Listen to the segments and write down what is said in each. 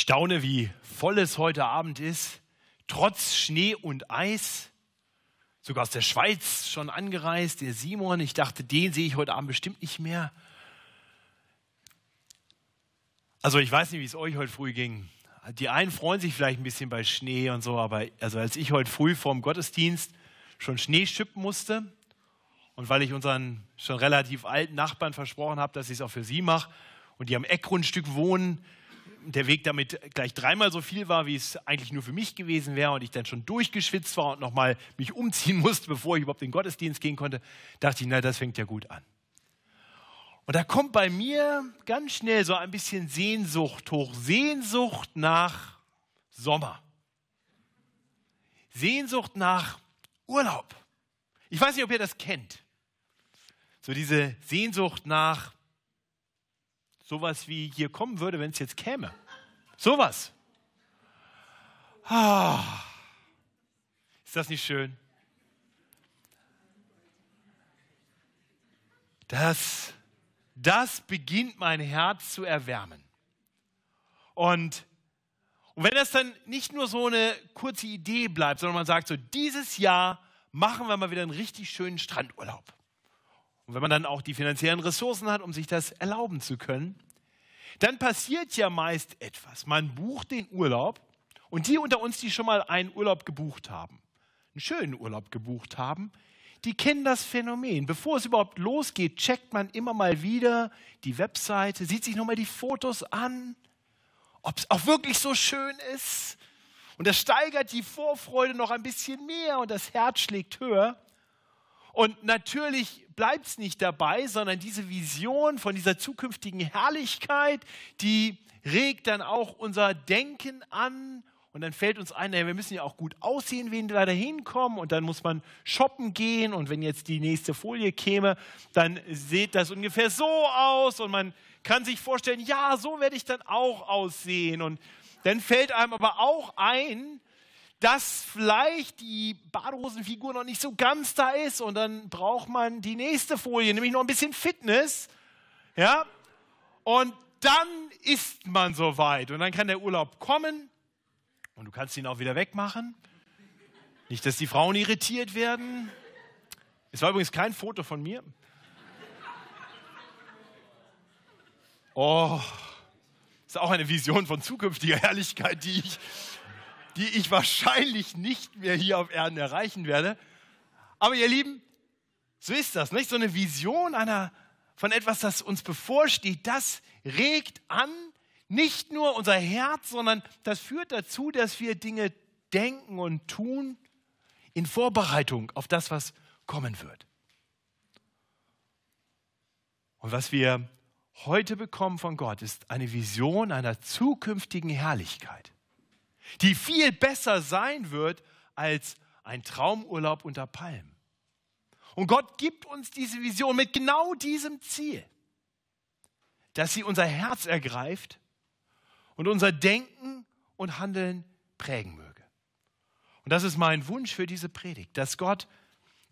Ich staune, wie voll es heute Abend ist, trotz Schnee und Eis. Sogar aus der Schweiz schon angereist, der Simon. Ich dachte, den sehe ich heute Abend bestimmt nicht mehr. Also ich weiß nicht, wie es euch heute früh ging. Die einen freuen sich vielleicht ein bisschen bei Schnee und so, aber also als ich heute früh vorm Gottesdienst schon Schnee schippen musste und weil ich unseren schon relativ alten Nachbarn versprochen habe, dass ich es auch für sie mache und die am Eckgrundstück wohnen, der Weg damit gleich dreimal so viel war, wie es eigentlich nur für mich gewesen wäre und ich dann schon durchgeschwitzt war und nochmal mich umziehen musste, bevor ich überhaupt in den Gottesdienst gehen konnte, dachte ich, na, das fängt ja gut an. Und da kommt bei mir ganz schnell so ein bisschen Sehnsucht hoch, Sehnsucht nach Sommer, Sehnsucht nach Urlaub. Ich weiß nicht, ob ihr das kennt. So diese Sehnsucht nach sowas wie hier kommen würde, wenn es jetzt käme. Sowas. Ah, ist das nicht schön? Das, das beginnt mein Herz zu erwärmen. Und, und wenn das dann nicht nur so eine kurze Idee bleibt, sondern man sagt so, dieses Jahr machen wir mal wieder einen richtig schönen Strandurlaub. Und wenn man dann auch die finanziellen Ressourcen hat, um sich das erlauben zu können, dann passiert ja meist etwas. Man bucht den Urlaub und die unter uns, die schon mal einen Urlaub gebucht haben, einen schönen Urlaub gebucht haben, die kennen das Phänomen. Bevor es überhaupt losgeht, checkt man immer mal wieder die Webseite, sieht sich nochmal die Fotos an, ob es auch wirklich so schön ist. Und das steigert die Vorfreude noch ein bisschen mehr und das Herz schlägt höher. Und natürlich bleibt es nicht dabei, sondern diese Vision von dieser zukünftigen Herrlichkeit, die regt dann auch unser Denken an. Und dann fällt uns ein, wir müssen ja auch gut aussehen, wenn wir da hinkommen. Und dann muss man shoppen gehen. Und wenn jetzt die nächste Folie käme, dann sieht das ungefähr so aus. Und man kann sich vorstellen, ja, so werde ich dann auch aussehen. Und dann fällt einem aber auch ein, dass vielleicht die Badehosenfigur noch nicht so ganz da ist und dann braucht man die nächste Folie, nämlich noch ein bisschen Fitness. Ja? Und dann ist man soweit und dann kann der Urlaub kommen und du kannst ihn auch wieder wegmachen. Nicht, dass die Frauen irritiert werden. Es war übrigens kein Foto von mir. Oh, ist auch eine Vision von zukünftiger Herrlichkeit, die ich die ich wahrscheinlich nicht mehr hier auf Erden erreichen werde. Aber ihr Lieben, so ist das, nicht? So eine Vision einer, von etwas, das uns bevorsteht, das regt an, nicht nur unser Herz, sondern das führt dazu, dass wir Dinge denken und tun in Vorbereitung auf das, was kommen wird. Und was wir heute bekommen von Gott, ist eine Vision einer zukünftigen Herrlichkeit die viel besser sein wird als ein Traumurlaub unter Palmen. Und Gott gibt uns diese Vision mit genau diesem Ziel, dass sie unser Herz ergreift und unser Denken und Handeln prägen möge. Und das ist mein Wunsch für diese Predigt, dass Gott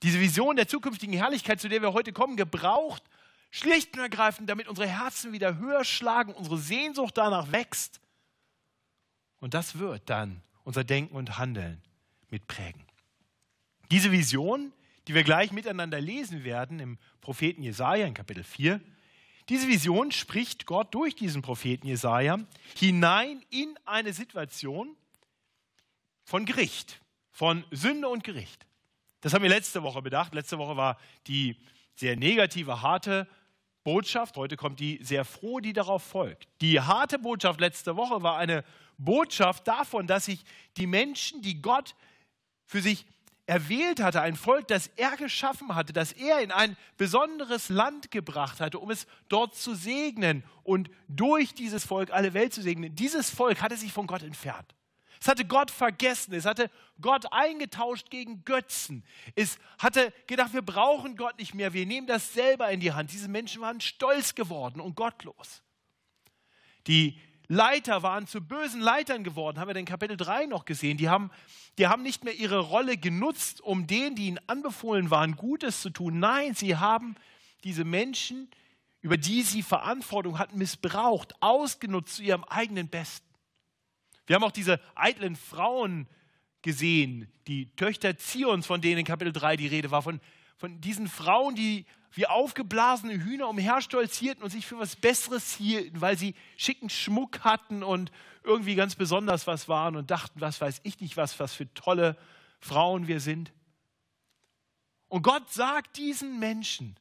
diese Vision der zukünftigen Herrlichkeit, zu der wir heute kommen, gebraucht, schlicht und ergreifend, damit unsere Herzen wieder höher schlagen, unsere Sehnsucht danach wächst und das wird dann unser Denken und Handeln mitprägen. Diese Vision, die wir gleich miteinander lesen werden im Propheten Jesaja in Kapitel 4, diese Vision spricht Gott durch diesen Propheten Jesaja hinein in eine Situation von Gericht, von Sünde und Gericht. Das haben wir letzte Woche bedacht. Letzte Woche war die sehr negative, harte Botschaft. Heute kommt die sehr froh, die darauf folgt. Die harte Botschaft letzte Woche war eine Botschaft davon, dass sich die Menschen, die Gott für sich erwählt hatte, ein Volk, das er geschaffen hatte, das er in ein besonderes Land gebracht hatte, um es dort zu segnen und durch dieses Volk alle Welt zu segnen. Dieses Volk hatte sich von Gott entfernt. Es hatte Gott vergessen, es hatte Gott eingetauscht gegen Götzen. Es hatte gedacht, wir brauchen Gott nicht mehr, wir nehmen das selber in die Hand. Diese Menschen waren stolz geworden und gottlos. Die Leiter waren zu bösen Leitern geworden, haben wir in Kapitel 3 noch gesehen. Die haben, die haben nicht mehr ihre Rolle genutzt, um denen, die ihnen anbefohlen waren, Gutes zu tun. Nein, sie haben diese Menschen, über die sie Verantwortung hatten, missbraucht, ausgenutzt zu ihrem eigenen Besten. Wir haben auch diese eitlen Frauen gesehen, die Töchter Zions, von denen in Kapitel 3 die Rede war, von, von diesen Frauen, die wie aufgeblasene Hühner umherstolzierten und sich für was Besseres hielten, weil sie schicken Schmuck hatten und irgendwie ganz besonders was waren und dachten, was weiß ich nicht, was, was für tolle Frauen wir sind. Und Gott sagt diesen Menschen,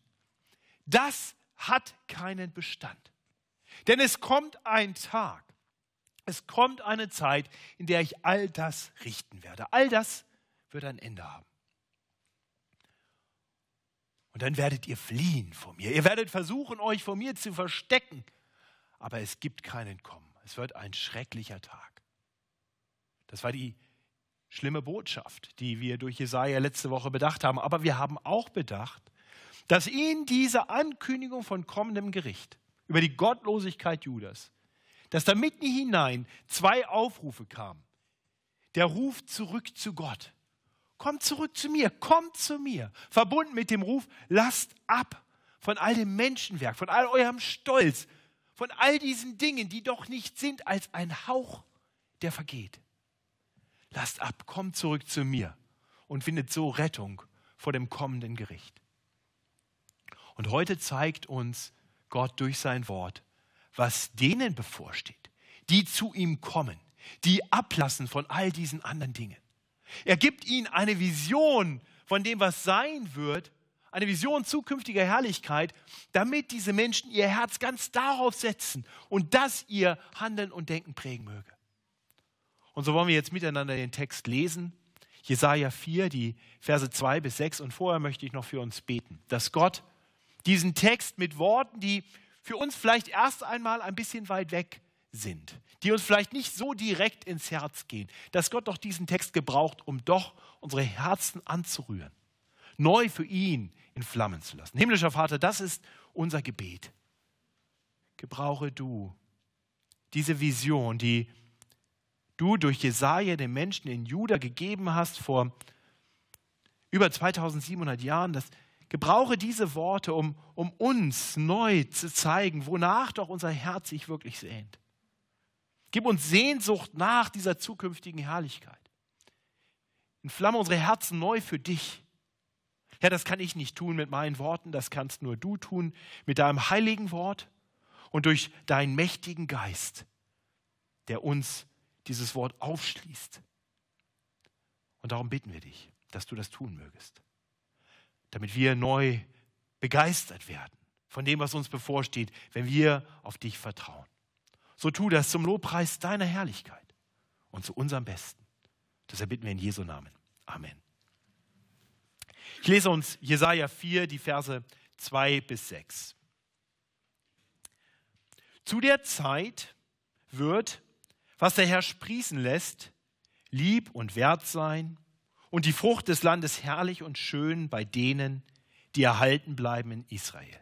das hat keinen Bestand. Denn es kommt ein Tag, es kommt eine Zeit, in der ich all das richten werde. All das wird ein Ende haben. Und dann werdet ihr fliehen vor mir. Ihr werdet versuchen, euch vor mir zu verstecken. Aber es gibt keinen Kommen. Es wird ein schrecklicher Tag. Das war die schlimme Botschaft, die wir durch Jesaja letzte Woche bedacht haben. Aber wir haben auch bedacht, dass ihn diese Ankündigung von kommendem Gericht über die Gottlosigkeit Judas, dass da mitten hinein zwei Aufrufe kamen. Der Ruf zurück zu Gott Kommt zurück zu mir, kommt zu mir. Verbunden mit dem Ruf, lasst ab von all dem Menschenwerk, von all eurem Stolz, von all diesen Dingen, die doch nicht sind als ein Hauch, der vergeht. Lasst ab, kommt zurück zu mir und findet so Rettung vor dem kommenden Gericht. Und heute zeigt uns Gott durch sein Wort, was denen bevorsteht, die zu ihm kommen, die ablassen von all diesen anderen Dingen. Er gibt ihnen eine Vision von dem, was sein wird, eine Vision zukünftiger Herrlichkeit, damit diese Menschen ihr Herz ganz darauf setzen und das ihr Handeln und Denken prägen möge. Und so wollen wir jetzt miteinander den Text lesen. Jesaja 4, die Verse 2 bis 6. Und vorher möchte ich noch für uns beten, dass Gott diesen Text mit Worten, die für uns vielleicht erst einmal ein bisschen weit weg sind, die uns vielleicht nicht so direkt ins Herz gehen, dass Gott doch diesen Text gebraucht, um doch unsere Herzen anzurühren, neu für ihn in Flammen zu lassen. Himmlischer Vater, das ist unser Gebet. Gebrauche du diese Vision, die du durch Jesaja den Menschen in Juda gegeben hast vor über 2700 Jahren, dass gebrauche diese Worte, um, um uns neu zu zeigen, wonach doch unser Herz sich wirklich sehnt. Gib uns Sehnsucht nach dieser zukünftigen Herrlichkeit. Entflamme unsere Herzen neu für dich. Herr, das kann ich nicht tun mit meinen Worten, das kannst nur du tun mit deinem heiligen Wort und durch deinen mächtigen Geist, der uns dieses Wort aufschließt. Und darum bitten wir dich, dass du das tun mögest, damit wir neu begeistert werden von dem, was uns bevorsteht, wenn wir auf dich vertrauen so tu das zum Lobpreis deiner Herrlichkeit und zu unserem Besten. Das erbitten wir in Jesu Namen. Amen. Ich lese uns Jesaja 4, die Verse 2 bis 6. Zu der Zeit wird, was der Herr sprießen lässt, lieb und wert sein und die Frucht des Landes herrlich und schön bei denen, die erhalten bleiben in Israel.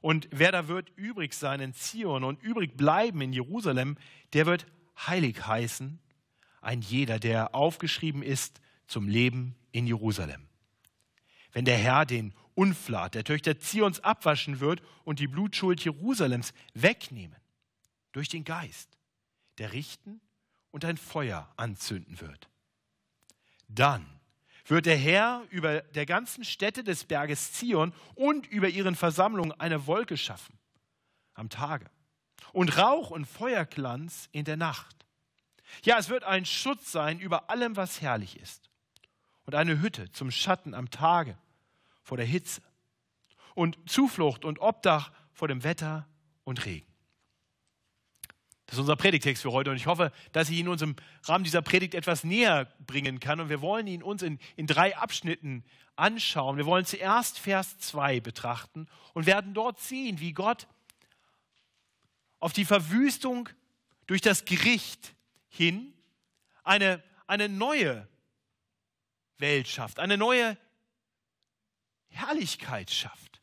Und wer da wird übrig sein in Zion und übrig bleiben in Jerusalem, der wird heilig heißen, ein jeder, der aufgeschrieben ist zum Leben in Jerusalem. Wenn der Herr den Unflat der Töchter Zions abwaschen wird und die Blutschuld Jerusalems wegnehmen, durch den Geist, der richten und ein Feuer anzünden wird. Dann wird der Herr über der ganzen Stätte des Berges Zion und über ihren Versammlungen eine Wolke schaffen am Tage und Rauch und Feuerglanz in der Nacht. Ja, es wird ein Schutz sein über allem, was herrlich ist und eine Hütte zum Schatten am Tage vor der Hitze und Zuflucht und Obdach vor dem Wetter und Regen. Das ist unser Predigtext für heute und ich hoffe, dass ich ihn uns im Rahmen dieser Predigt etwas näher bringen kann. Und wir wollen ihn uns in, in drei Abschnitten anschauen. Wir wollen zuerst Vers 2 betrachten und werden dort sehen, wie Gott auf die Verwüstung durch das Gericht hin eine, eine neue Welt schafft, eine neue Herrlichkeit schafft.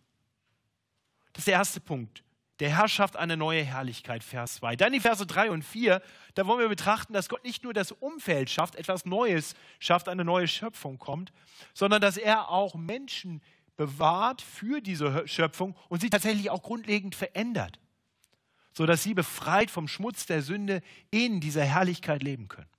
Das ist der erste Punkt der Herrschaft eine neue Herrlichkeit, Vers 2. Dann die Verse 3 und 4, da wollen wir betrachten, dass Gott nicht nur das Umfeld schafft, etwas Neues schafft, eine neue Schöpfung kommt, sondern dass er auch Menschen bewahrt für diese Schöpfung und sie tatsächlich auch grundlegend verändert. sodass sie befreit vom Schmutz der Sünde in dieser Herrlichkeit leben können.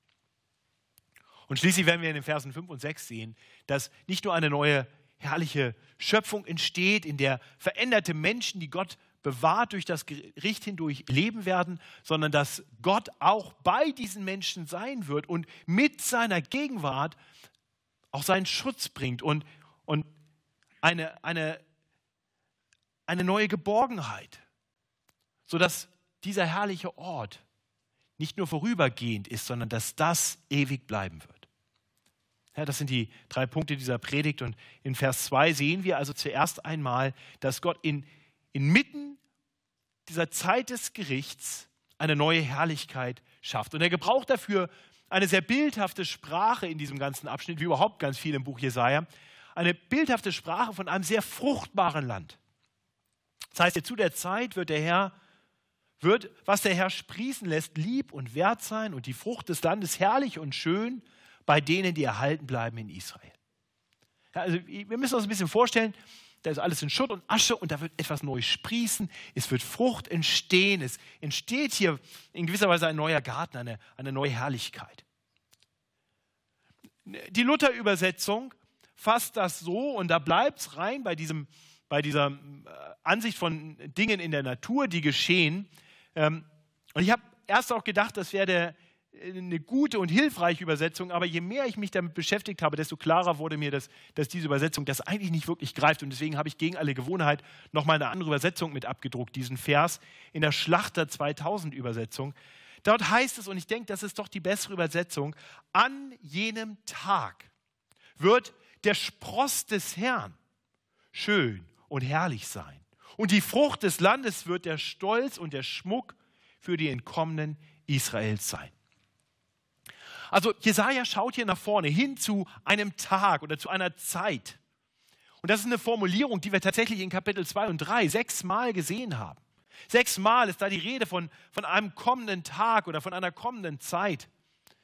Und schließlich werden wir in den Versen 5 und 6 sehen, dass nicht nur eine neue herrliche Schöpfung entsteht, in der veränderte Menschen, die Gott bewahrt durch das Gericht hindurch leben werden, sondern dass Gott auch bei diesen Menschen sein wird und mit seiner Gegenwart auch seinen Schutz bringt und, und eine, eine, eine neue Geborgenheit, sodass dieser herrliche Ort nicht nur vorübergehend ist, sondern dass das ewig bleiben wird. Ja, das sind die drei Punkte dieser Predigt. Und in Vers 2 sehen wir also zuerst einmal, dass Gott in, inmitten dieser Zeit des Gerichts eine neue Herrlichkeit schafft. Und er gebraucht dafür eine sehr bildhafte Sprache in diesem ganzen Abschnitt, wie überhaupt ganz viel im Buch Jesaja. Eine bildhafte Sprache von einem sehr fruchtbaren Land. Das heißt, zu der Zeit wird der Herr, wird, was der Herr sprießen lässt, lieb und wert sein und die Frucht des Landes herrlich und schön bei denen, die erhalten bleiben in Israel. Also wir müssen uns ein bisschen vorstellen, da ist alles in Schutt und Asche und da wird etwas Neues sprießen, es wird Frucht entstehen, es entsteht hier in gewisser Weise ein neuer Garten, eine, eine neue Herrlichkeit. Die Luther-Übersetzung fasst das so und da bleibt es rein bei, diesem, bei dieser äh, Ansicht von Dingen in der Natur, die geschehen. Ähm, und ich habe erst auch gedacht, das wäre der eine gute und hilfreiche Übersetzung, aber je mehr ich mich damit beschäftigt habe, desto klarer wurde mir, dass, dass diese Übersetzung das eigentlich nicht wirklich greift. Und deswegen habe ich gegen alle Gewohnheit nochmal eine andere Übersetzung mit abgedruckt, diesen Vers in der Schlachter 2000 Übersetzung. Dort heißt es, und ich denke, das ist doch die bessere Übersetzung, an jenem Tag wird der Spross des Herrn schön und herrlich sein. Und die Frucht des Landes wird der Stolz und der Schmuck für die Entkommenen Israels sein. Also Jesaja schaut hier nach vorne hin zu einem Tag oder zu einer Zeit. Und das ist eine Formulierung, die wir tatsächlich in Kapitel 2 und 3 sechsmal gesehen haben. Sechsmal ist da die Rede von, von einem kommenden Tag oder von einer kommenden Zeit.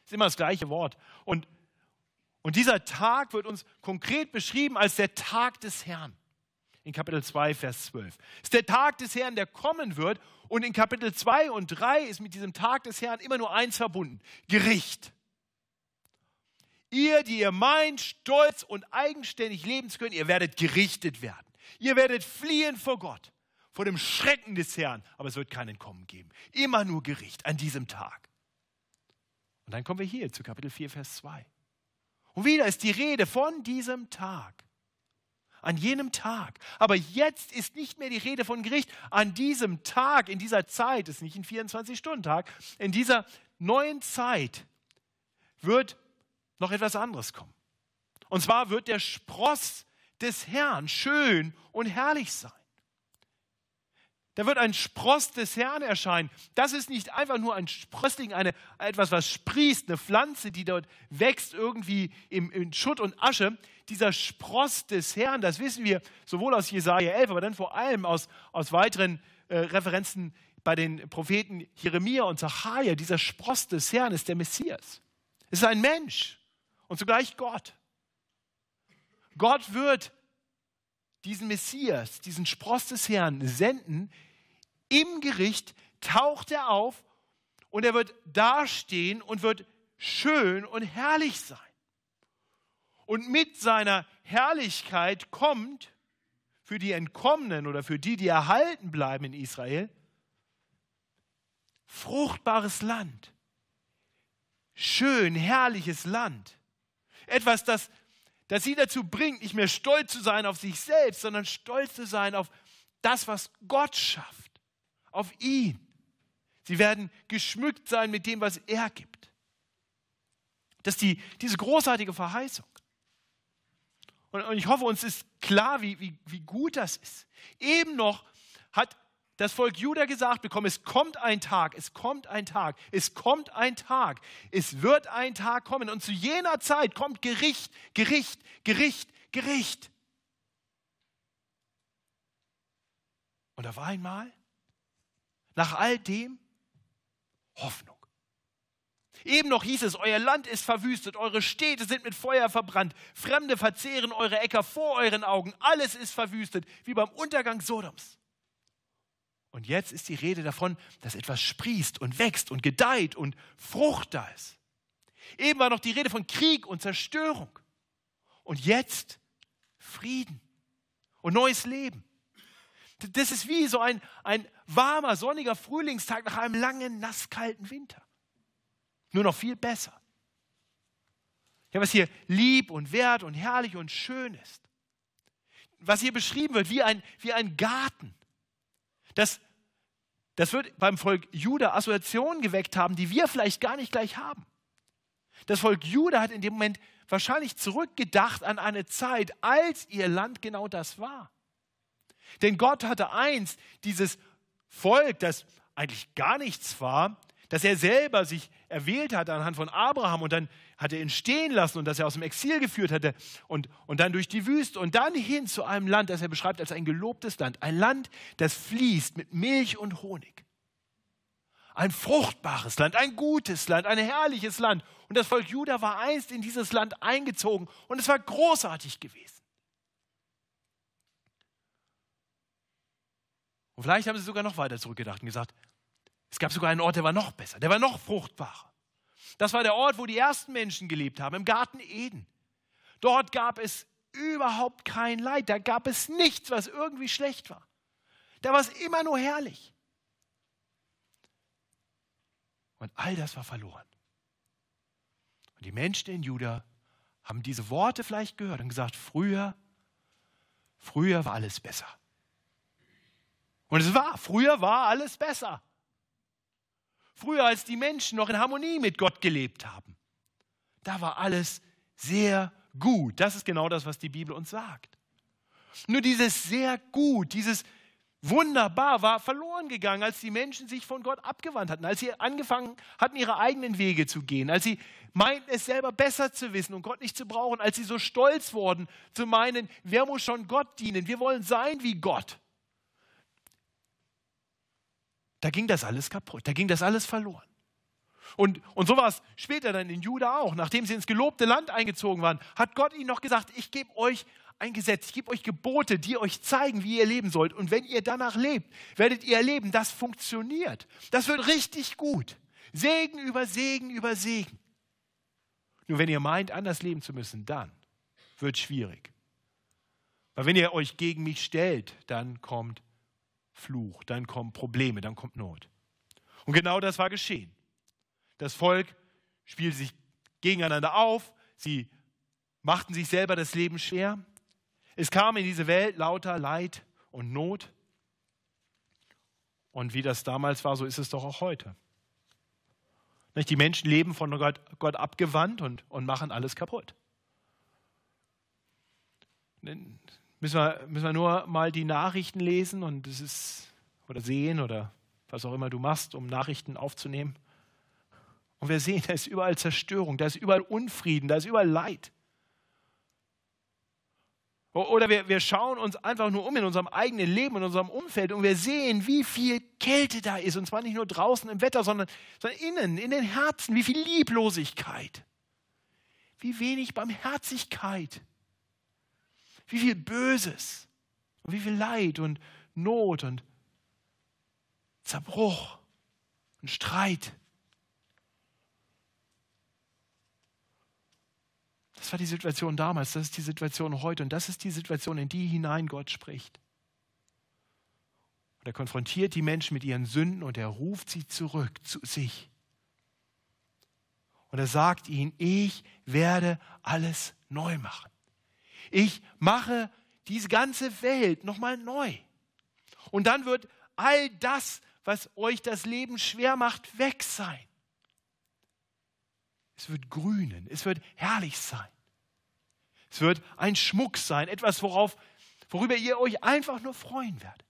Ist immer das gleiche Wort. Und, und dieser Tag wird uns konkret beschrieben als der Tag des Herrn. In Kapitel 2, Vers 12. Es ist der Tag des Herrn, der kommen wird. Und in Kapitel 2 und 3 ist mit diesem Tag des Herrn immer nur eins verbunden: Gericht. Ihr, die ihr meint, stolz und eigenständig leben zu können, ihr werdet gerichtet werden. Ihr werdet fliehen vor Gott, vor dem Schrecken des Herrn, aber es wird kein Entkommen geben. Immer nur Gericht an diesem Tag. Und dann kommen wir hier zu Kapitel 4, Vers 2. Und wieder ist die Rede von diesem Tag. An jenem Tag. Aber jetzt ist nicht mehr die Rede von Gericht. An diesem Tag, in dieser Zeit, ist nicht ein 24-Stunden-Tag, in dieser neuen Zeit wird noch etwas anderes kommen. Und zwar wird der Spross des Herrn schön und herrlich sein. Da wird ein Spross des Herrn erscheinen. Das ist nicht einfach nur ein Sprössling, eine, etwas, was sprießt, eine Pflanze, die dort wächst irgendwie im, in Schutt und Asche. Dieser Spross des Herrn, das wissen wir sowohl aus Jesaja 11, aber dann vor allem aus, aus weiteren äh, Referenzen bei den Propheten Jeremia und Zachariah. Dieser Spross des Herrn ist der Messias. Es ist ein Mensch und zugleich Gott. Gott wird diesen Messias, diesen Spross des Herrn senden. Im Gericht taucht er auf und er wird dastehen und wird schön und herrlich sein. Und mit seiner Herrlichkeit kommt für die Entkommenen oder für die, die erhalten bleiben in Israel, fruchtbares Land. Schön, herrliches Land. Etwas, das, das sie dazu bringt, nicht mehr stolz zu sein auf sich selbst, sondern stolz zu sein auf das, was Gott schafft, auf ihn. Sie werden geschmückt sein mit dem, was er gibt. Das ist die, diese großartige Verheißung. Und, und ich hoffe, uns ist klar, wie, wie, wie gut das ist. Eben noch hat das Volk Juda gesagt bekommen, es kommt ein Tag, es kommt ein Tag, es kommt ein Tag, es wird ein Tag kommen. Und zu jener Zeit kommt Gericht, Gericht, Gericht, Gericht. Und auf einmal, nach all dem, Hoffnung. Eben noch hieß es, euer Land ist verwüstet, eure Städte sind mit Feuer verbrannt, Fremde verzehren eure Äcker vor euren Augen, alles ist verwüstet, wie beim Untergang Sodoms. Und jetzt ist die Rede davon, dass etwas sprießt und wächst und gedeiht und Frucht da ist. Eben war noch die Rede von Krieg und Zerstörung. Und jetzt Frieden und neues Leben. Das ist wie so ein, ein warmer, sonniger Frühlingstag nach einem langen, nasskalten Winter. Nur noch viel besser. Ja, was hier lieb und wert und herrlich und schön ist. Was hier beschrieben wird, wie ein, wie ein Garten. Das, das wird beim Volk Juda Assoziationen geweckt haben, die wir vielleicht gar nicht gleich haben. Das Volk Juda hat in dem Moment wahrscheinlich zurückgedacht an eine Zeit, als ihr Land genau das war. Denn Gott hatte einst dieses Volk, das eigentlich gar nichts war, das er selber sich erwählt hat anhand von Abraham und dann hat er ihn stehen lassen und das er aus dem Exil geführt hatte und, und dann durch die Wüste und dann hin zu einem Land, das er beschreibt als ein gelobtes Land. Ein Land, das fließt mit Milch und Honig. Ein fruchtbares Land, ein gutes Land, ein herrliches Land. Und das Volk Juda war einst in dieses Land eingezogen und es war großartig gewesen. Und vielleicht haben sie sogar noch weiter zurückgedacht und gesagt, es gab sogar einen Ort, der war noch besser, der war noch fruchtbarer. Das war der Ort, wo die ersten Menschen gelebt haben, im Garten Eden. Dort gab es überhaupt kein Leid, da gab es nichts, was irgendwie schlecht war. Da war es immer nur herrlich. Und all das war verloren. Und die Menschen in Juda haben diese Worte vielleicht gehört und gesagt, früher, früher war alles besser. Und es war, früher war alles besser. Früher, als die Menschen noch in Harmonie mit Gott gelebt haben, da war alles sehr gut. Das ist genau das, was die Bibel uns sagt. Nur dieses sehr gut, dieses wunderbar war verloren gegangen, als die Menschen sich von Gott abgewandt hatten, als sie angefangen hatten, ihre eigenen Wege zu gehen, als sie meinten, es selber besser zu wissen und Gott nicht zu brauchen, als sie so stolz wurden, zu meinen, wer muss schon Gott dienen? Wir wollen sein wie Gott. Da ging das alles kaputt, da ging das alles verloren. Und, und so war es später dann in Juda auch. Nachdem sie ins gelobte Land eingezogen waren, hat Gott ihnen noch gesagt, ich gebe euch ein Gesetz, ich gebe euch Gebote, die euch zeigen, wie ihr leben sollt. Und wenn ihr danach lebt, werdet ihr erleben, das funktioniert. Das wird richtig gut. Segen über Segen über Segen. Nur wenn ihr meint, anders leben zu müssen, dann wird es schwierig. Weil wenn ihr euch gegen mich stellt, dann kommt Fluch, dann kommen Probleme, dann kommt Not. Und genau das war geschehen. Das Volk spielte sich gegeneinander auf, sie machten sich selber das Leben schwer. Es kam in diese Welt lauter Leid und Not. Und wie das damals war, so ist es doch auch heute. Die Menschen leben von Gott, Gott abgewandt und, und machen alles kaputt müssen wir, müssen wir nur mal die Nachrichten lesen und es ist, oder sehen oder was auch immer du machst, um Nachrichten aufzunehmen. Und wir sehen, da ist überall Zerstörung, da ist überall Unfrieden, da ist überall Leid. Oder wir, wir schauen uns einfach nur um in unserem eigenen Leben, in unserem Umfeld und wir sehen, wie viel Kälte da ist. Und zwar nicht nur draußen im Wetter, sondern, sondern innen, in den Herzen, wie viel Lieblosigkeit, wie wenig Barmherzigkeit wie viel Böses und wie viel Leid und Not und Zerbruch und Streit. Das war die Situation damals, das ist die Situation heute und das ist die Situation, in die hinein Gott spricht. Und er konfrontiert die Menschen mit ihren Sünden und er ruft sie zurück zu sich. Und er sagt ihnen, ich werde alles neu machen. Ich mache diese ganze Welt nochmal neu. Und dann wird all das, was euch das Leben schwer macht, weg sein. Es wird grünen, es wird herrlich sein. Es wird ein Schmuck sein, etwas, worauf, worüber ihr euch einfach nur freuen werdet.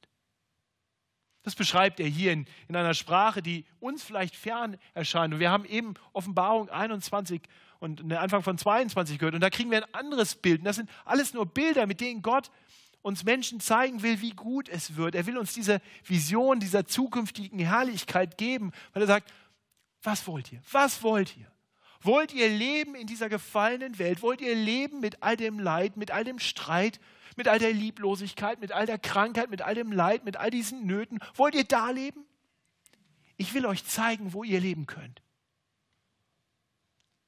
Das beschreibt er hier in, in einer Sprache, die uns vielleicht fern erscheint. Und wir haben eben Offenbarung 21 und den Anfang von 22 gehört. Und da kriegen wir ein anderes Bild. Und das sind alles nur Bilder, mit denen Gott uns Menschen zeigen will, wie gut es wird. Er will uns diese Vision dieser zukünftigen Herrlichkeit geben, weil er sagt, was wollt ihr? Was wollt ihr? Wollt ihr leben in dieser gefallenen Welt? Wollt ihr leben mit all dem Leid, mit all dem Streit, mit all der Lieblosigkeit, mit all der Krankheit, mit all dem Leid, mit all diesen Nöten? Wollt ihr da leben? Ich will euch zeigen, wo ihr leben könnt.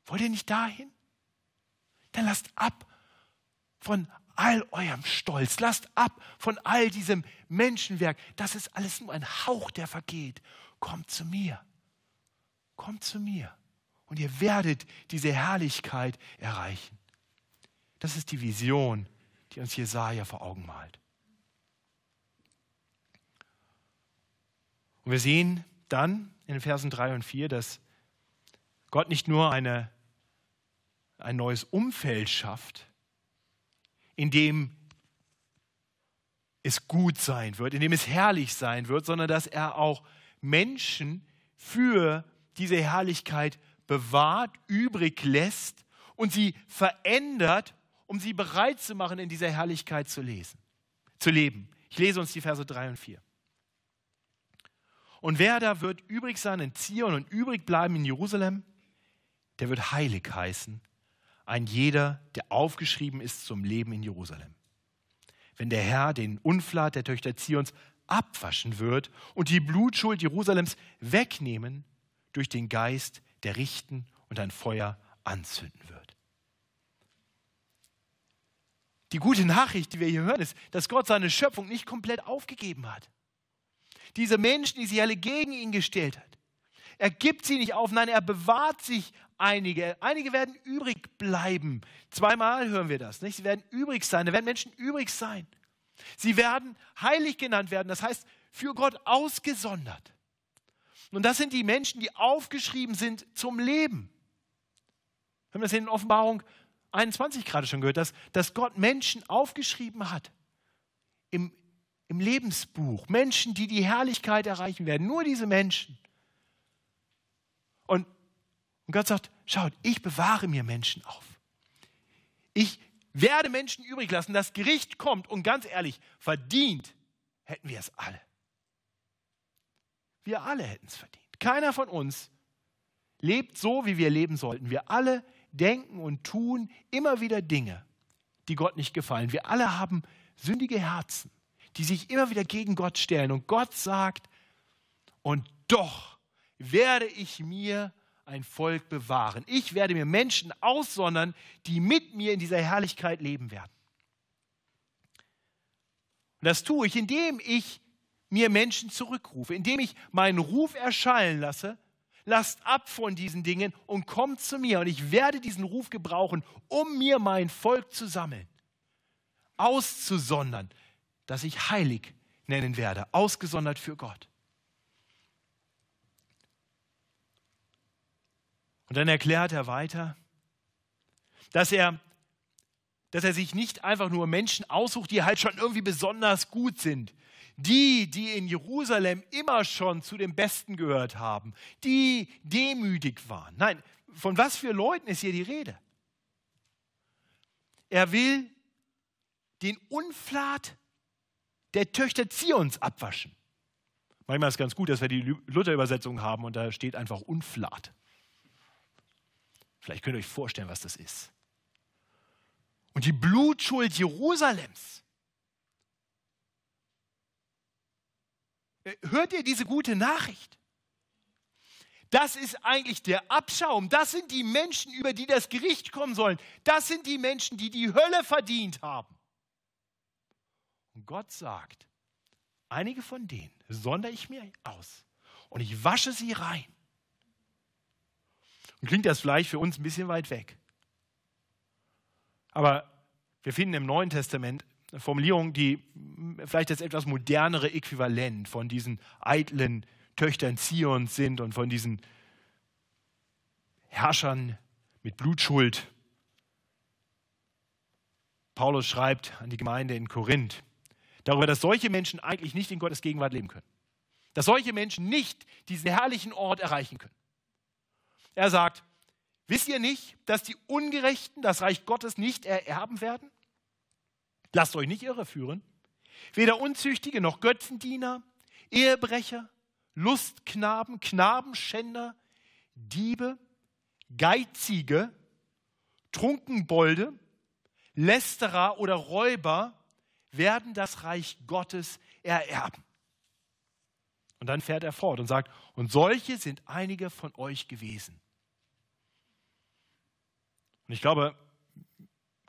Wollt ihr nicht dahin? Dann lasst ab von all eurem Stolz, lasst ab von all diesem Menschenwerk. Das ist alles nur ein Hauch, der vergeht. Kommt zu mir. Kommt zu mir. Und ihr werdet diese Herrlichkeit erreichen. Das ist die Vision, die uns Jesaja vor Augen malt. Und wir sehen dann in den Versen 3 und 4, dass Gott nicht nur eine, ein neues Umfeld schafft, in dem es gut sein wird, in dem es herrlich sein wird, sondern dass er auch Menschen für diese Herrlichkeit bewahrt, übrig lässt und sie verändert, um sie bereit zu machen, in dieser Herrlichkeit zu lesen, zu leben. Ich lese uns die Verse 3 und 4. Und wer da wird übrig sein in Zion und übrig bleiben in Jerusalem, der wird heilig heißen, ein jeder, der aufgeschrieben ist zum Leben in Jerusalem. Wenn der Herr den Unflat der Töchter Zions abwaschen wird und die Blutschuld Jerusalems wegnehmen durch den Geist, der richten und ein Feuer anzünden wird. Die gute Nachricht, die wir hier hören, ist, dass Gott seine Schöpfung nicht komplett aufgegeben hat. Diese Menschen, die sich alle gegen ihn gestellt hat, er gibt sie nicht auf, nein, er bewahrt sich einige. Einige werden übrig bleiben. Zweimal hören wir das. Nicht? Sie werden übrig sein. Da werden Menschen übrig sein. Sie werden heilig genannt werden. Das heißt, für Gott ausgesondert. Und das sind die Menschen, die aufgeschrieben sind zum Leben. Wir haben das in Offenbarung 21 gerade schon gehört, dass, dass Gott Menschen aufgeschrieben hat im, im Lebensbuch. Menschen, die die Herrlichkeit erreichen werden. Nur diese Menschen. Und, und Gott sagt, schaut, ich bewahre mir Menschen auf. Ich werde Menschen übrig lassen, das Gericht kommt und ganz ehrlich, verdient hätten wir es alle. Wir alle hätten es verdient. Keiner von uns lebt so, wie wir leben sollten. Wir alle denken und tun immer wieder Dinge, die Gott nicht gefallen. Wir alle haben sündige Herzen, die sich immer wieder gegen Gott stellen. Und Gott sagt, und doch werde ich mir ein Volk bewahren. Ich werde mir Menschen aussondern, die mit mir in dieser Herrlichkeit leben werden. Und das tue ich, indem ich mir Menschen zurückrufe, indem ich meinen Ruf erschallen lasse. Lasst ab von diesen Dingen und kommt zu mir. Und ich werde diesen Ruf gebrauchen, um mir mein Volk zu sammeln, auszusondern, das ich heilig nennen werde, ausgesondert für Gott. Und dann erklärt er weiter, dass er, dass er sich nicht einfach nur Menschen aussucht, die halt schon irgendwie besonders gut sind. Die, die in Jerusalem immer schon zu den Besten gehört haben, die demütig waren. Nein, von was für Leuten ist hier die Rede? Er will den Unflat der Töchter Zions abwaschen. Manchmal ist es ganz gut, dass wir die Luther-Übersetzung haben und da steht einfach Unflat. Vielleicht könnt ihr euch vorstellen, was das ist. Und die Blutschuld Jerusalems. Äh, hört ihr diese gute Nachricht? Das ist eigentlich der Abschaum. Das sind die Menschen, über die das Gericht kommen sollen. Das sind die Menschen, die die Hölle verdient haben. Und Gott sagt, einige von denen sondere ich mir aus und ich wasche sie rein. Und klingt das vielleicht für uns ein bisschen weit weg. Aber wir finden im Neuen Testament eine Formulierung, die vielleicht das etwas modernere Äquivalent von diesen eitlen Töchtern Zions sind und von diesen Herrschern mit Blutschuld. Paulus schreibt an die Gemeinde in Korinth darüber, dass solche Menschen eigentlich nicht in Gottes Gegenwart leben können. Dass solche Menschen nicht diesen herrlichen Ort erreichen können. Er sagt, wisst ihr nicht, dass die Ungerechten das Reich Gottes nicht ererben werden? Lasst euch nicht irreführen. Weder Unzüchtige noch Götzendiener, Ehebrecher, Lustknaben, Knabenschänder, Diebe, Geizige, Trunkenbolde, Lästerer oder Räuber werden das Reich Gottes ererben. Und dann fährt er fort und sagt, und solche sind einige von euch gewesen. Und ich glaube,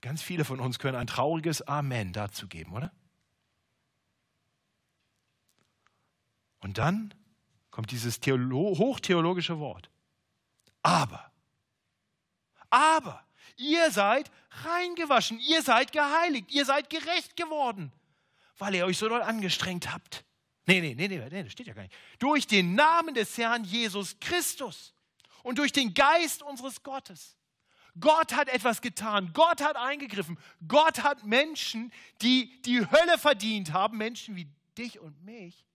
ganz viele von uns können ein trauriges Amen dazu geben, oder? Und dann kommt dieses Theolo hochtheologische Wort. Aber, aber, ihr seid reingewaschen, ihr seid geheiligt, ihr seid gerecht geworden, weil ihr euch so doll angestrengt habt. Nee, nee, nee, nee, nee, das steht ja gar nicht. Durch den Namen des Herrn Jesus Christus und durch den Geist unseres Gottes. Gott hat etwas getan. Gott hat eingegriffen. Gott hat Menschen, die die Hölle verdient haben, Menschen wie dich und mich,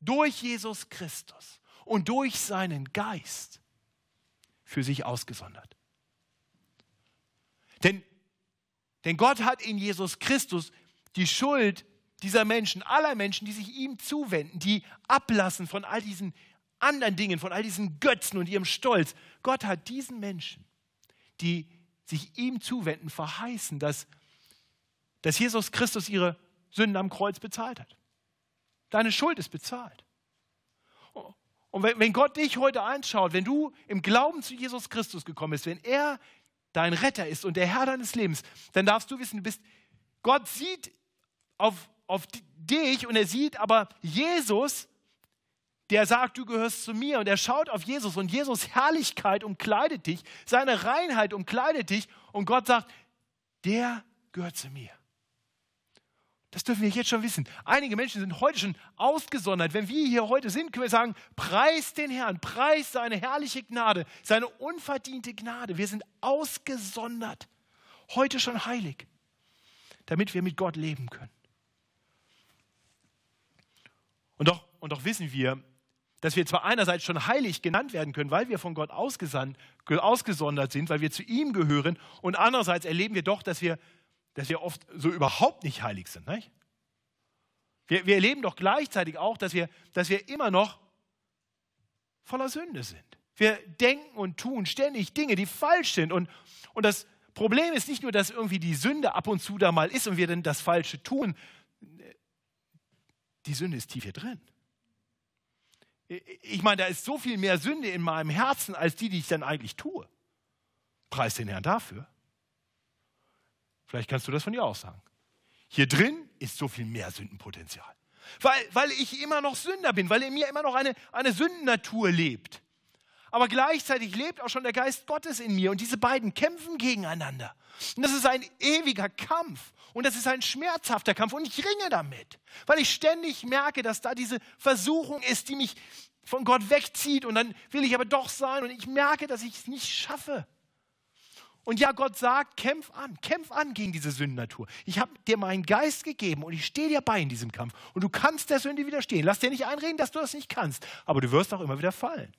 durch Jesus Christus und durch seinen Geist für sich ausgesondert. Denn, denn Gott hat in Jesus Christus die Schuld dieser Menschen, aller Menschen, die sich ihm zuwenden, die ablassen von all diesen anderen Dingen, von all diesen Götzen und ihrem Stolz. Gott hat diesen Menschen, die sich ihm zuwenden, verheißen, dass, dass Jesus Christus ihre Sünden am Kreuz bezahlt hat. Deine Schuld ist bezahlt. Und wenn, Gott dich heute anschaut, wenn du im Glauben zu Jesus Christus gekommen bist, wenn er dein Retter ist und der Herr deines Lebens, dann darfst du wissen, du bist, Gott sieht auf, auf dich und er sieht aber Jesus, der sagt, du gehörst zu mir und er schaut auf Jesus und Jesus Herrlichkeit umkleidet dich, seine Reinheit umkleidet dich und Gott sagt, der gehört zu mir. Das dürfen wir jetzt schon wissen. Einige Menschen sind heute schon ausgesondert. Wenn wir hier heute sind, können wir sagen, preis den Herrn, preis seine herrliche Gnade, seine unverdiente Gnade. Wir sind ausgesondert, heute schon heilig, damit wir mit Gott leben können. Und doch, und doch wissen wir, dass wir zwar einerseits schon heilig genannt werden können, weil wir von Gott ausgesondert sind, weil wir zu ihm gehören, und andererseits erleben wir doch, dass wir dass wir oft so überhaupt nicht heilig sind. Nicht? Wir, wir erleben doch gleichzeitig auch, dass wir, dass wir immer noch voller Sünde sind. Wir denken und tun ständig Dinge, die falsch sind. Und, und das Problem ist nicht nur, dass irgendwie die Sünde ab und zu da mal ist und wir dann das Falsche tun. Die Sünde ist tief hier drin. Ich meine, da ist so viel mehr Sünde in meinem Herzen als die, die ich dann eigentlich tue. Preis den Herrn dafür. Vielleicht kannst du das von dir auch sagen. Hier drin ist so viel mehr Sündenpotenzial. Weil, weil ich immer noch Sünder bin, weil in mir immer noch eine, eine Sündennatur lebt. Aber gleichzeitig lebt auch schon der Geist Gottes in mir und diese beiden kämpfen gegeneinander. Und das ist ein ewiger Kampf und das ist ein schmerzhafter Kampf und ich ringe damit, weil ich ständig merke, dass da diese Versuchung ist, die mich von Gott wegzieht und dann will ich aber doch sein und ich merke, dass ich es nicht schaffe. Und ja, Gott sagt, kämpf an, kämpf an gegen diese Sündennatur. Ich habe dir meinen Geist gegeben und ich stehe dir bei in diesem Kampf. Und du kannst der Sünde widerstehen. Lass dir nicht einreden, dass du das nicht kannst. Aber du wirst auch immer wieder fallen.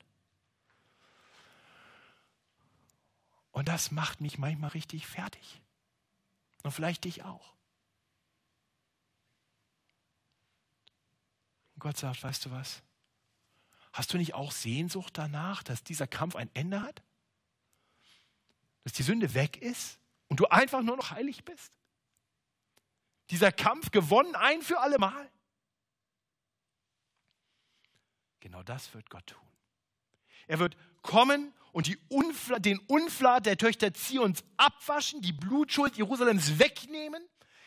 Und das macht mich manchmal richtig fertig. Und vielleicht dich auch. Und Gott sagt, weißt du was? Hast du nicht auch Sehnsucht danach, dass dieser Kampf ein Ende hat? dass die Sünde weg ist und du einfach nur noch heilig bist? Dieser Kampf gewonnen ein für alle Mal? Genau das wird Gott tun. Er wird kommen und Unfla den Unflat der Töchter Zions abwaschen, die Blutschuld Jerusalems wegnehmen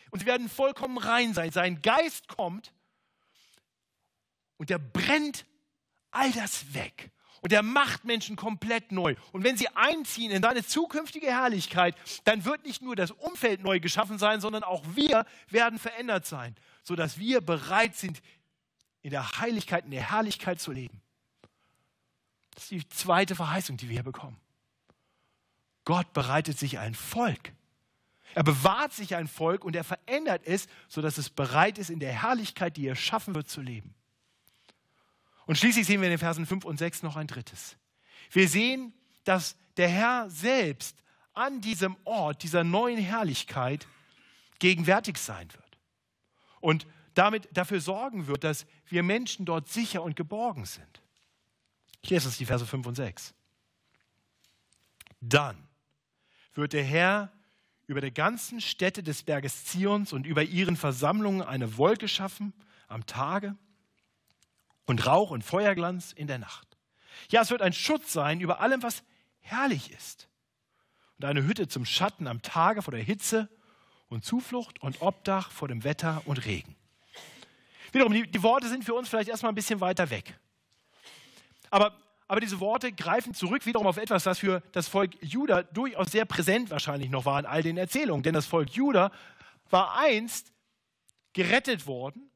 und sie werden vollkommen rein sein. Sein Geist kommt und er brennt all das weg und er macht Menschen komplett neu. Und wenn sie einziehen in seine zukünftige Herrlichkeit, dann wird nicht nur das Umfeld neu geschaffen sein, sondern auch wir werden verändert sein, sodass wir bereit sind, in der Heiligkeit, in der Herrlichkeit zu leben. Das ist die zweite Verheißung, die wir hier bekommen. Gott bereitet sich ein Volk. Er bewahrt sich ein Volk und er verändert es, sodass es bereit ist, in der Herrlichkeit, die er schaffen wird, zu leben. Und schließlich sehen wir in den Versen 5 und 6 noch ein drittes. Wir sehen, dass der Herr selbst an diesem Ort, dieser neuen Herrlichkeit, gegenwärtig sein wird. Und damit dafür sorgen wird, dass wir Menschen dort sicher und geborgen sind. Ich lese uns die Verse 5 und 6. Dann wird der Herr über der ganzen Stätte des Berges Zions und über ihren Versammlungen eine Wolke schaffen am Tage und Rauch und Feuerglanz in der Nacht. Ja, es wird ein Schutz sein über allem, was herrlich ist. Und eine Hütte zum Schatten am Tage vor der Hitze und Zuflucht und Obdach vor dem Wetter und Regen. Wiederum, die, die Worte sind für uns vielleicht erstmal ein bisschen weiter weg. Aber, aber diese Worte greifen zurück wiederum auf etwas, was für das Volk Juda durchaus sehr präsent wahrscheinlich noch war in all den Erzählungen. Denn das Volk Juda war einst gerettet worden,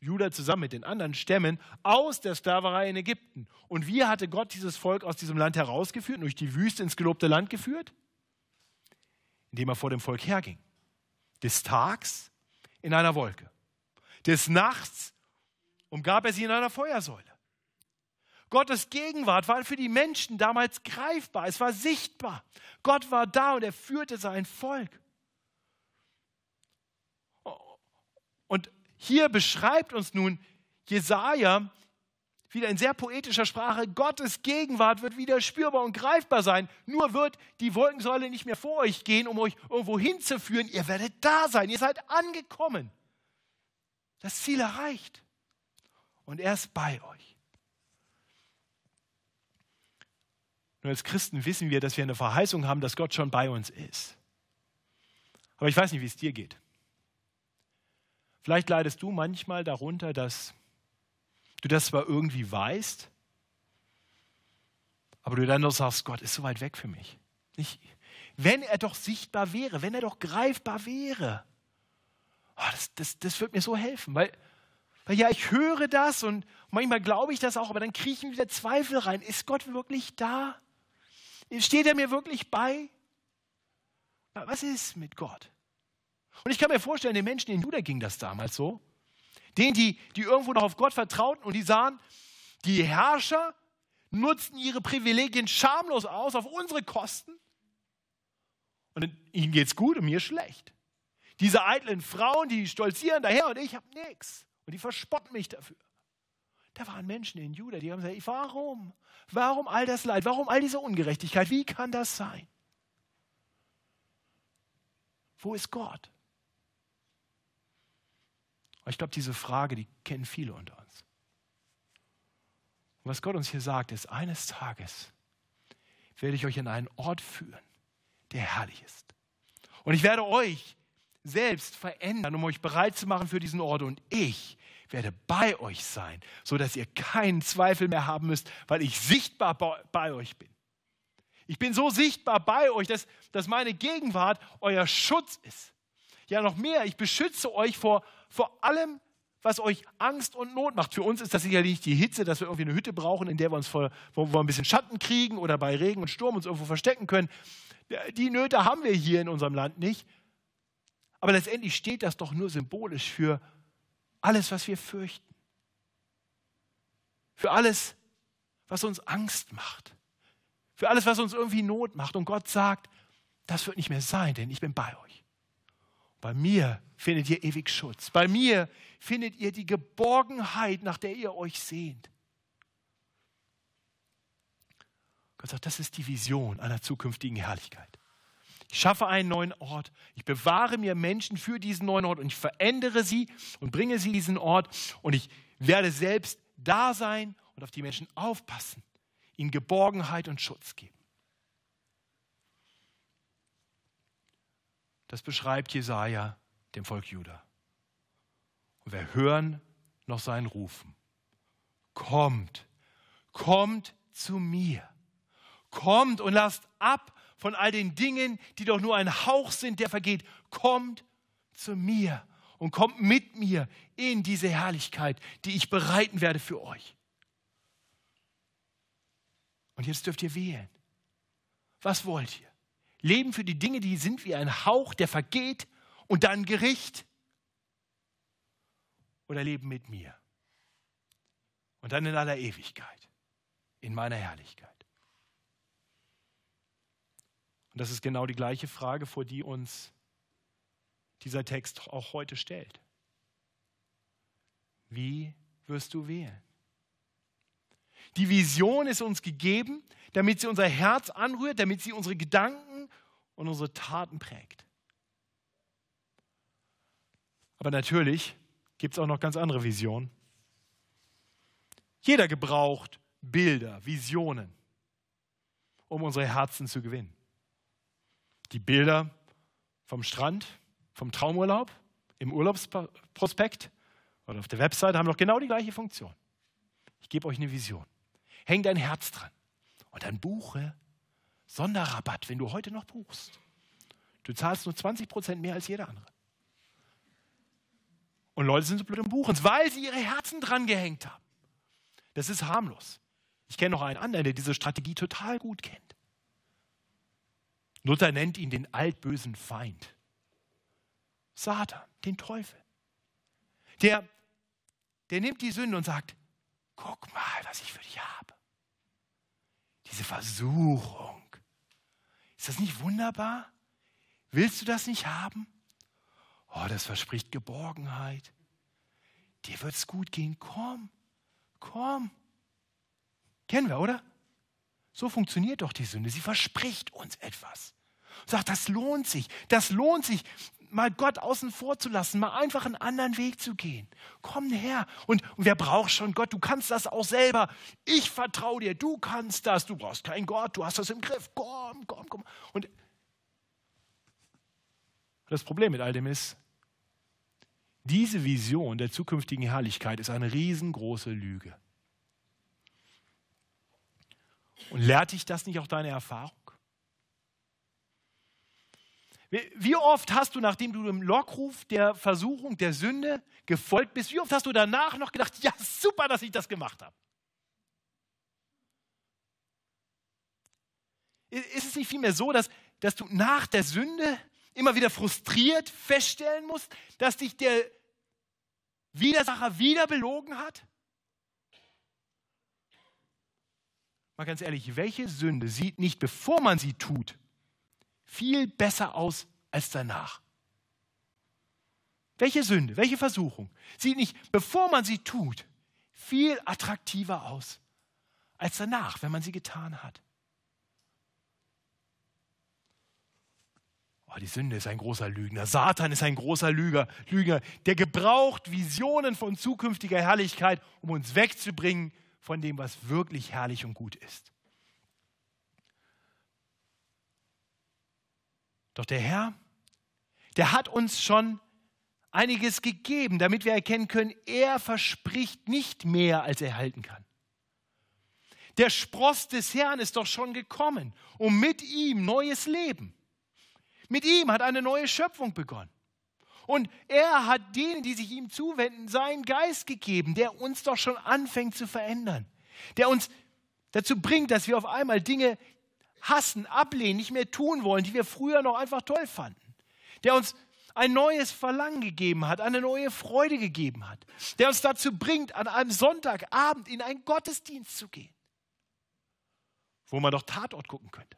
Juda zusammen mit den anderen Stämmen, aus der Sklaverei in Ägypten. Und wie hatte Gott dieses Volk aus diesem Land herausgeführt, durch die Wüste ins gelobte Land geführt? Indem er vor dem Volk herging. Des Tags in einer Wolke des Nachts umgab er sie in einer Feuersäule. Gottes Gegenwart war für die Menschen damals greifbar, es war sichtbar. Gott war da und er führte sein Volk. Und hier beschreibt uns nun Jesaja wieder in sehr poetischer Sprache, Gottes Gegenwart wird wieder spürbar und greifbar sein. Nur wird die Wolkensäule nicht mehr vor euch gehen, um euch irgendwo hinzuführen. Ihr werdet da sein, ihr seid angekommen das Ziel erreicht. Und er ist bei euch. Nur als Christen wissen wir, dass wir eine Verheißung haben, dass Gott schon bei uns ist. Aber ich weiß nicht, wie es dir geht. Vielleicht leidest du manchmal darunter, dass du das zwar irgendwie weißt, aber du dann doch sagst, Gott ist so weit weg für mich. Ich, wenn er doch sichtbar wäre, wenn er doch greifbar wäre, oh, das, das, das wird mir so helfen, weil, weil ja, ich höre das und manchmal glaube ich das auch, aber dann kriechen wieder Zweifel rein. Ist Gott wirklich da? Steht er mir wirklich bei? Was ist mit Gott? Und ich kann mir vorstellen, den Menschen in Juda ging das damals so. Denen, die, die irgendwo noch auf Gott vertrauten und die sahen, die Herrscher nutzten ihre Privilegien schamlos aus auf unsere Kosten. Und ihnen geht es gut und mir schlecht. Diese eitlen Frauen, die stolzieren daher und ich habe nichts. Und die verspotten mich dafür. Da waren Menschen in Juda, die haben gesagt, warum? Warum all das Leid? Warum all diese Ungerechtigkeit? Wie kann das sein? Wo ist Gott? Ich glaube, diese Frage, die kennen viele unter uns. Und was Gott uns hier sagt, ist, eines Tages werde ich euch in einen Ort führen, der herrlich ist. Und ich werde euch selbst verändern, um euch bereit zu machen für diesen Ort. Und ich werde bei euch sein, sodass ihr keinen Zweifel mehr haben müsst, weil ich sichtbar bei euch bin. Ich bin so sichtbar bei euch, dass, dass meine Gegenwart euer Schutz ist. Ja, noch mehr, ich beschütze euch vor, vor allem, was euch Angst und Not macht. Für uns ist das sicherlich die Hitze, dass wir irgendwie eine Hütte brauchen, in der wir uns vor, wo wir ein bisschen Schatten kriegen oder bei Regen und Sturm uns irgendwo verstecken können. Die Nöte haben wir hier in unserem Land nicht. Aber letztendlich steht das doch nur symbolisch für alles, was wir fürchten. Für alles, was uns Angst macht. Für alles, was uns irgendwie Not macht. Und Gott sagt, das wird nicht mehr sein, denn ich bin bei euch. Bei mir findet ihr ewig Schutz. Bei mir findet ihr die Geborgenheit, nach der ihr euch sehnt. Gott sagt, das ist die Vision einer zukünftigen Herrlichkeit. Ich schaffe einen neuen Ort. Ich bewahre mir Menschen für diesen neuen Ort und ich verändere sie und bringe sie diesen Ort und ich werde selbst da sein und auf die Menschen aufpassen, ihnen Geborgenheit und Schutz geben. Das beschreibt Jesaja dem Volk Juda. Und wir hören noch seinen Rufen. Kommt, kommt zu mir. Kommt und lasst ab von all den Dingen, die doch nur ein Hauch sind, der vergeht. Kommt zu mir und kommt mit mir in diese Herrlichkeit, die ich bereiten werde für euch. Und jetzt dürft ihr wählen. Was wollt ihr? Leben für die Dinge, die sind wie ein Hauch, der vergeht und dann Gericht? Oder leben mit mir? Und dann in aller Ewigkeit, in meiner Herrlichkeit. Und das ist genau die gleiche Frage, vor die uns dieser Text auch heute stellt. Wie wirst du wählen? Die Vision ist uns gegeben, damit sie unser Herz anrührt, damit sie unsere Gedanken und unsere Taten prägt. Aber natürlich gibt es auch noch ganz andere Visionen. Jeder gebraucht Bilder, Visionen, um unsere Herzen zu gewinnen. Die Bilder vom Strand, vom Traumurlaub, im Urlaubsprospekt oder auf der Website haben doch genau die gleiche Funktion. Ich gebe euch eine Vision. Häng dein Herz dran und dann buche Sonderrabatt, wenn du heute noch buchst. Du zahlst nur 20 Prozent mehr als jeder andere. Und Leute sind so blöd im Buchen, weil sie ihre Herzen dran gehängt haben. Das ist harmlos. Ich kenne noch einen anderen, der diese Strategie total gut kennt. Luther nennt ihn den altbösen Feind. Satan, den Teufel. Der, der nimmt die Sünde und sagt, guck mal, was ich für dich habe. Diese Versuchung. Ist das nicht wunderbar? Willst du das nicht haben? Oh, das verspricht Geborgenheit. Dir wird es gut gehen. Komm, komm. Kennen wir, oder? So funktioniert doch die Sünde. Sie verspricht uns etwas. Sagt, das lohnt sich. Das lohnt sich, mal Gott außen vor zu lassen, mal einfach einen anderen Weg zu gehen. Komm her. Und, und wer braucht schon Gott? Du kannst das auch selber. Ich vertraue dir. Du kannst das. Du brauchst keinen Gott. Du hast das im Griff. Komm, komm, komm. Und das Problem mit all dem ist, diese Vision der zukünftigen Herrlichkeit ist eine riesengroße Lüge. Und lehrt dich das nicht auch deine Erfahrung? Wie oft hast du, nachdem du dem Lockruf der Versuchung, der Sünde gefolgt bist, wie oft hast du danach noch gedacht, ja, super, dass ich das gemacht habe? Ist es nicht vielmehr so, dass, dass du nach der Sünde immer wieder frustriert feststellen musst, dass dich der Widersacher wieder belogen hat? Mal ganz ehrlich, welche Sünde sieht nicht, bevor man sie tut, viel besser aus als danach. Welche Sünde, welche Versuchung sieht nicht, bevor man sie tut, viel attraktiver aus als danach, wenn man sie getan hat. Oh, die Sünde ist ein großer Lügner. Satan ist ein großer Lüger, Lügner, der gebraucht Visionen von zukünftiger Herrlichkeit, um uns wegzubringen von dem, was wirklich herrlich und gut ist. Doch der Herr, der hat uns schon einiges gegeben, damit wir erkennen können, er verspricht nicht mehr, als er halten kann. Der Spross des Herrn ist doch schon gekommen, um mit ihm neues Leben. Mit ihm hat eine neue Schöpfung begonnen. Und er hat denen, die sich ihm zuwenden, seinen Geist gegeben, der uns doch schon anfängt zu verändern. Der uns dazu bringt, dass wir auf einmal Dinge hassen, ablehnen, nicht mehr tun wollen, die wir früher noch einfach toll fanden. Der uns ein neues Verlangen gegeben hat, eine neue Freude gegeben hat. Der uns dazu bringt, an einem Sonntagabend in einen Gottesdienst zu gehen, wo man doch Tatort gucken könnte.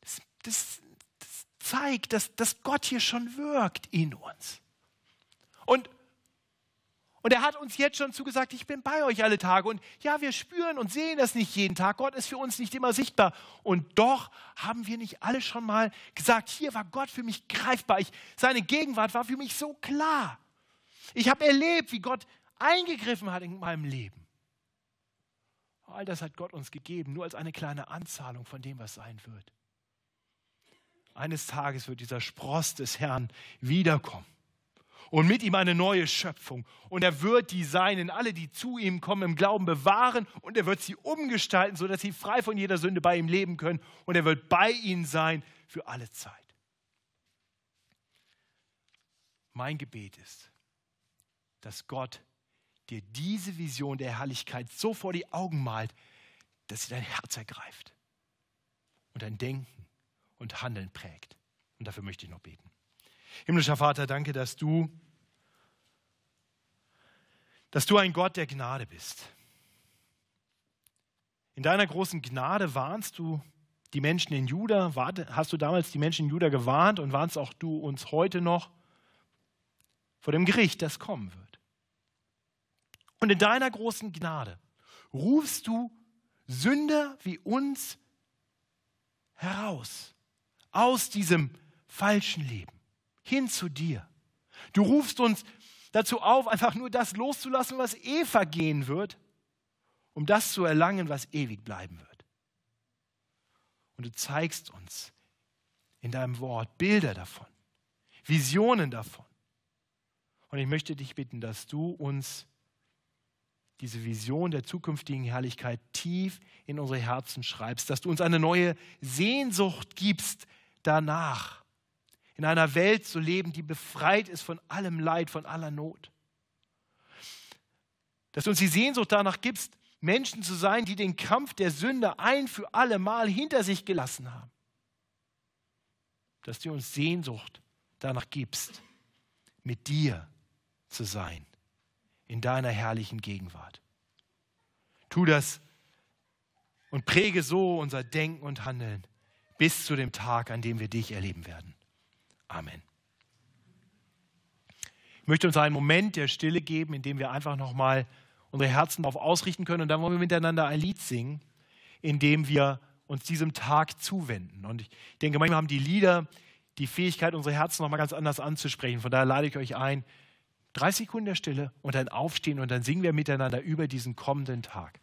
Das, das, das zeigt, dass, dass Gott hier schon wirkt in uns. Und und er hat uns jetzt schon zugesagt, ich bin bei euch alle Tage. Und ja, wir spüren und sehen das nicht jeden Tag. Gott ist für uns nicht immer sichtbar. Und doch haben wir nicht alle schon mal gesagt, hier war Gott für mich greifbar. Ich, seine Gegenwart war für mich so klar. Ich habe erlebt, wie Gott eingegriffen hat in meinem Leben. All das hat Gott uns gegeben, nur als eine kleine Anzahlung von dem, was sein wird. Eines Tages wird dieser Spross des Herrn wiederkommen und mit ihm eine neue Schöpfung. Und er wird die Seinen, alle, die zu ihm kommen, im Glauben bewahren und er wird sie umgestalten, sodass sie frei von jeder Sünde bei ihm leben können. Und er wird bei ihnen sein für alle Zeit. Mein Gebet ist, dass Gott dir diese Vision der Herrlichkeit so vor die Augen malt, dass sie dein Herz ergreift und dein Denken und Handeln prägt. Und dafür möchte ich noch beten. Himmlischer Vater, danke, dass du dass du ein Gott der Gnade bist. In deiner großen Gnade warnst du die Menschen in Juda, hast du damals die Menschen in Juda gewarnt und warnst auch du uns heute noch vor dem Gericht, das kommen wird. Und in deiner großen Gnade rufst du Sünder wie uns heraus aus diesem falschen Leben hin zu dir. Du rufst uns dazu auf, einfach nur das loszulassen, was eh vergehen wird, um das zu erlangen, was ewig bleiben wird. Und du zeigst uns in deinem Wort Bilder davon, Visionen davon. Und ich möchte dich bitten, dass du uns diese Vision der zukünftigen Herrlichkeit tief in unsere Herzen schreibst, dass du uns eine neue Sehnsucht gibst danach, in einer Welt zu leben, die befreit ist von allem Leid, von aller Not. Dass du uns die Sehnsucht danach gibst, Menschen zu sein, die den Kampf der Sünde ein für alle Mal hinter sich gelassen haben. Dass du uns Sehnsucht danach gibst, mit dir zu sein, in deiner herrlichen Gegenwart. Tu das und präge so unser Denken und Handeln bis zu dem Tag, an dem wir dich erleben werden. Amen. Ich möchte uns einen Moment der Stille geben, in dem wir einfach nochmal unsere Herzen darauf ausrichten können. Und dann wollen wir miteinander ein Lied singen, in dem wir uns diesem Tag zuwenden. Und ich denke, manchmal haben die Lieder die Fähigkeit, unsere Herzen nochmal ganz anders anzusprechen. Von daher lade ich euch ein, drei Sekunden der Stille und dann aufstehen und dann singen wir miteinander über diesen kommenden Tag.